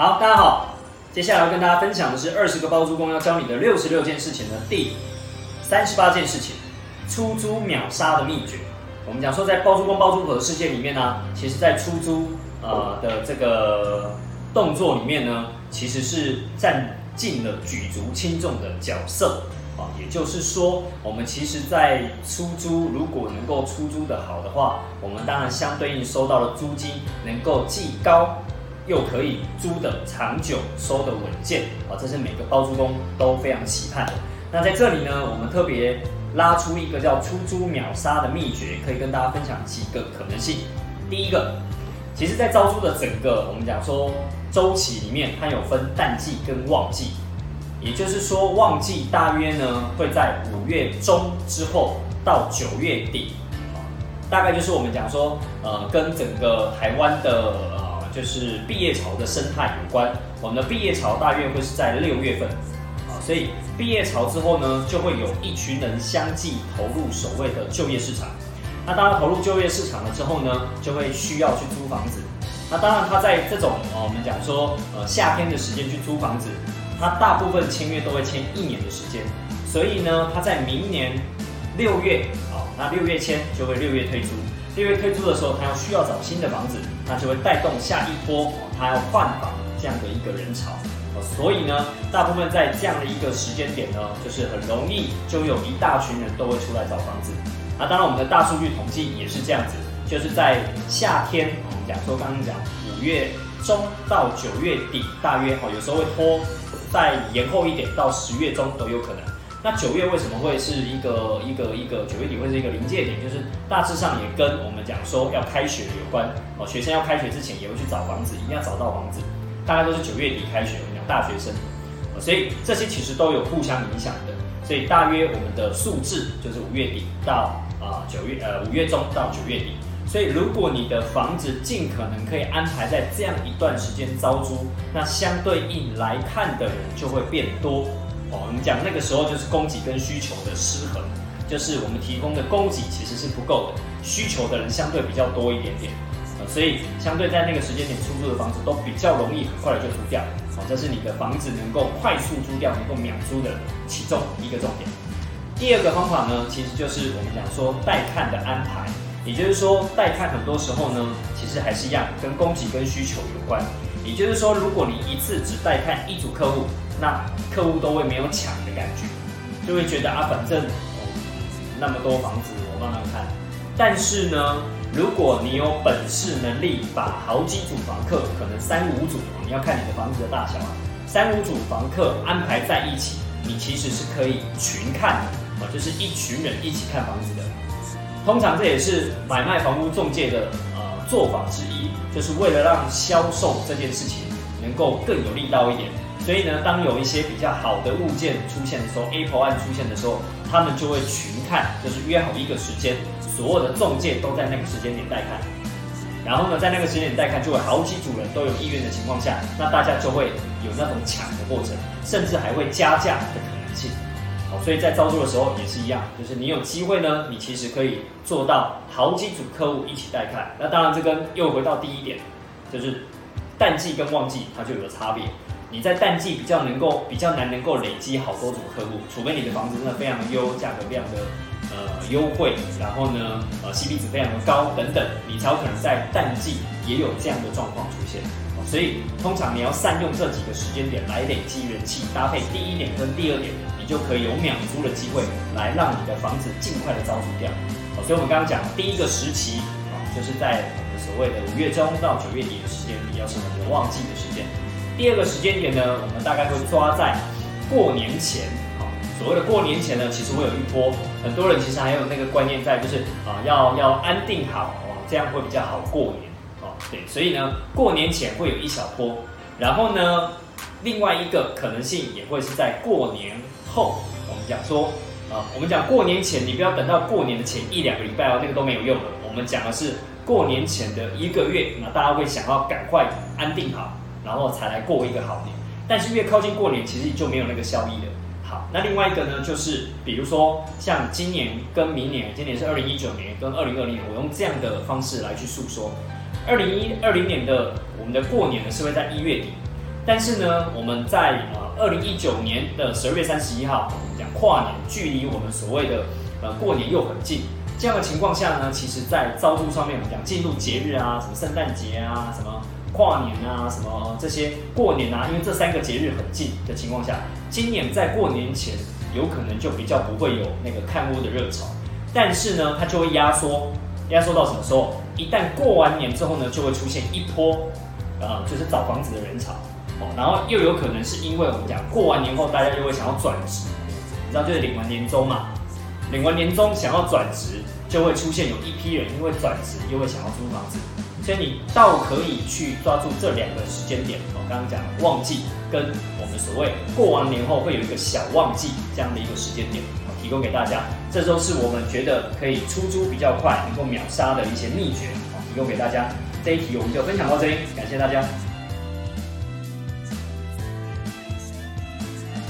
好，大家好，接下来要跟大家分享的是二十个包租公要教你的六十六件事情的第三十八件事情，出租秒杀的秘诀。我们讲说，在包租公包租婆的世界里面呢，其实在出租呃的这个动作里面呢，其实是占尽了举足轻重的角色。啊，也就是说，我们其实，在出租如果能够出租的好的话，我们当然相对应收到的租金能够既高又可以租的长久，收的稳健啊，这是每个包租公都非常期盼的。那在这里呢，我们特别拉出一个叫出租秒杀的秘诀，可以跟大家分享几个可能性。第一个，其实，在招租的整个我们讲说周期里面，它有分淡季跟旺季。也就是说，旺季大约呢会在五月中之后到九月底，大概就是我们讲说，呃，跟整个台湾的就是毕业潮的生态有关。我们的毕业潮大约会是在六月份，啊，所以毕业潮之后呢，就会有一群人相继投入所谓的就业市场。那当然投入就业市场了之后呢，就会需要去租房子。那当然他在这种呃我们讲说呃夏天的时间去租房子。他大部分签约都会签一年的时间，所以呢，他在明年六月啊，那六月签就会六月退出。因为推出的时候，他要需要找新的房子，那就会带动下一波他要换房这样的一个人潮。所以呢，大部分在这样的一个时间点呢，就是很容易就有一大群人都会出来找房子。那当然，我们的大数据统计也是这样子，就是在夏天，我们讲说刚刚讲五月中到九月底，大约哦，有时候会拖。再延后一点到十月中都有可能。那九月为什么会是一个一个一个九月底会是一个临界点？就是大致上也跟我们讲说要开学有关哦。学生要开学之前也会去找房子，一定要找到房子。大概都是九月底开学，我们讲大学生，所以这些其实都有互相影响的。所以大约我们的数字就是五月底到啊九月呃五月中到九月底。所以，如果你的房子尽可能可以安排在这样一段时间招租，那相对应来看的人就会变多哦。我们讲那个时候就是供给跟需求的失衡，就是我们提供的供给其实是不够的，需求的人相对比较多一点点，所以相对在那个时间点出租的房子都比较容易很快的就租掉哦。这是你的房子能够快速租掉、能够秒租的其中一个重点。第二个方法呢，其实就是我们讲说带看的安排。也就是说，带看很多时候呢，其实还是一样，跟供给跟需求有关。也就是说，如果你一次只带看一组客户，那客户都会没有抢的感觉，就会觉得啊，反正那么多房子我慢慢看。但是呢，如果你有本事能力把好几组房客，可能三五组，你要看你的房子的大小啊，三五组房客安排在一起，你其实是可以群看的啊，就是一群人一起看房子的。通常这也是买卖房屋中介的做法之一，就是为了让销售这件事情能够更有力道一点。所以呢，当有一些比较好的物件出现的时候，Apple 案出现的时候，他们就会群看，就是约好一个时间，所有的中介都在那个时间点带看。然后呢，在那个时间点带看，就会好几组人都有意愿的情况下，那大家就会有那种抢的过程，甚至还会加价的可能性。所以在招租的时候也是一样，就是你有机会呢，你其实可以做到好几组客户一起带看。那当然，这跟又回到第一点，就是淡季跟旺季它就有差别。你在淡季比较能够比较难能够累积好多组客户，除非你的房子真的非常优，价格非常的呃优惠，然后呢呃 CP 值非常的高等等，你才有可能在淡季也有这样的状况出现。所以通常你要善用这几个时间点来累积人气，搭配第一点跟第二点。就可以有秒租的机会，来让你的房子尽快的招租掉。所以我们刚刚讲第一个时期啊，就是在我们所谓的五月中到九月底的时间，比较是我们的旺季的时间。第二个时间点呢，我们大概会抓在过年前。好，所谓的过年前呢，其实会有一波，很多人其实还有那个观念在，就是啊，要要安定好哦，这样会比较好过年。哦，对，所以呢，过年前会有一小波，然后呢，另外一个可能性也会是在过年。后，我们讲说，啊，我们讲过年前，你不要等到过年的前一两个礼拜哦，那个都没有用的。我们讲的是过年前的一个月，那大家会想要赶快安定好，然后才来过一个好年。但是越靠近过年，其实就没有那个效益了。好，那另外一个呢，就是比如说像今年跟明年，今年是二零一九年跟二零二零年，我用这样的方式来去诉说。二零一二零年的我们的过年呢是会在一月底。但是呢，我们在呃二零一九年的十二月三十一号，我们讲跨年，距离我们所谓的呃过年又很近。这样的情况下呢，其实在招租上面，我们讲进入节日啊，什么圣诞节啊，什么跨年啊，什么这些过年啊，因为这三个节日很近的情况下，今年在过年前有可能就比较不会有那个看屋的热潮。但是呢，它就会压缩，压缩到什么时候？一旦过完年之后呢，就会出现一波，呃，就是找房子的人潮。然后又有可能是因为我们讲过完年后，大家又会想要转职，你知道就是领完年终嘛，领完年终想要转职，就会出现有一批人因为转职又会想要租房子，所以你倒可以去抓住这两个时间点。我刚刚讲旺季跟我们所谓过完年后会有一个小旺季这样的一个时间点，提供给大家。这都是我们觉得可以出租比较快、能够秒杀的一些秘诀，提供给大家。这一题我们就分享到这里，感谢大家。